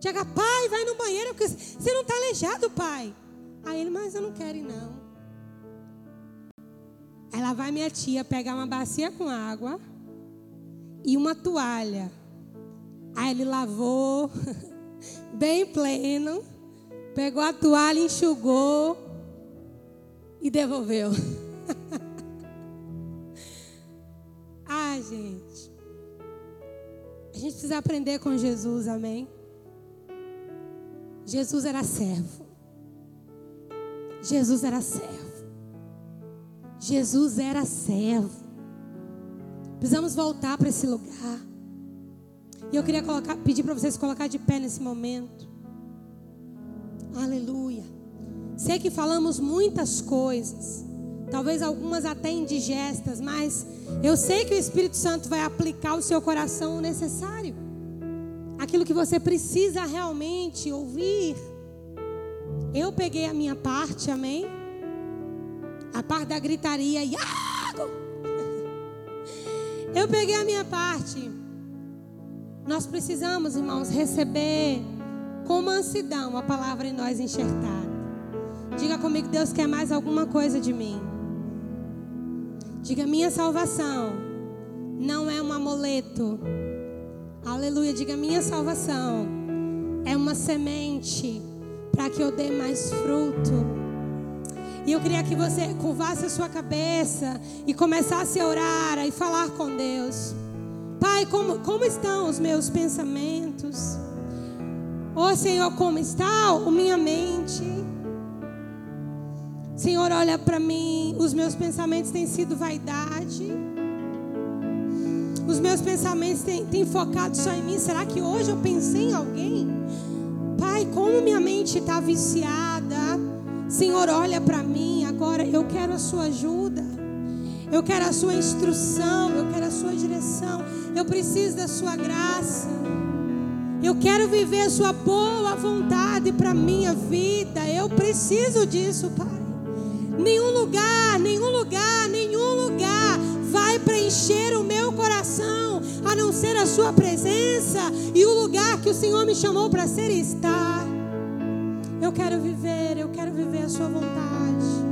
[SPEAKER 1] Chega, pai, vai no banheiro, porque você não está aleijado, pai. Aí ele, mas eu não quero ir, não. Aí lá vai minha tia pegar uma bacia com água e uma toalha. Aí ele lavou, bem pleno, pegou a toalha, enxugou e devolveu. ah, gente. A gente precisa aprender com Jesus, amém? Jesus era servo. Jesus era servo. Jesus era servo. Precisamos voltar para esse lugar. E eu queria colocar, pedir para vocês colocar de pé nesse momento. Aleluia. Sei que falamos muitas coisas, talvez algumas até indigestas, mas eu sei que o Espírito Santo vai aplicar ao seu coração o necessário aquilo que você precisa realmente ouvir. Eu peguei a minha parte, amém? a parte da gritaria, Iago! Eu peguei a minha parte. Nós precisamos, irmãos, receber com mansidão a palavra em nós enxertada. Diga comigo, Deus quer mais alguma coisa de mim. Diga, minha salvação não é um amuleto. Aleluia. Diga, minha salvação é uma semente para que eu dê mais fruto. E eu queria que você curvasse a sua cabeça e começasse a orar e falar com Deus. Pai, como, como estão os meus pensamentos? Oh Senhor, como está a minha mente? Senhor, olha para mim, os meus pensamentos têm sido vaidade. Os meus pensamentos têm, têm focado só em mim. Será que hoje eu pensei em alguém? Pai, como minha mente está viciada. Senhor, olha para mim agora. Eu quero a sua ajuda. Eu quero a sua instrução. Eu quero a sua direção. Eu preciso da sua graça. Eu quero viver a sua boa vontade para minha vida. Eu preciso disso, Pai. Nenhum lugar, nenhum lugar, nenhum lugar vai preencher o meu coração a não ser a sua presença e o lugar que o Senhor me chamou para ser e estar. Eu quero viver, eu quero viver a sua vontade.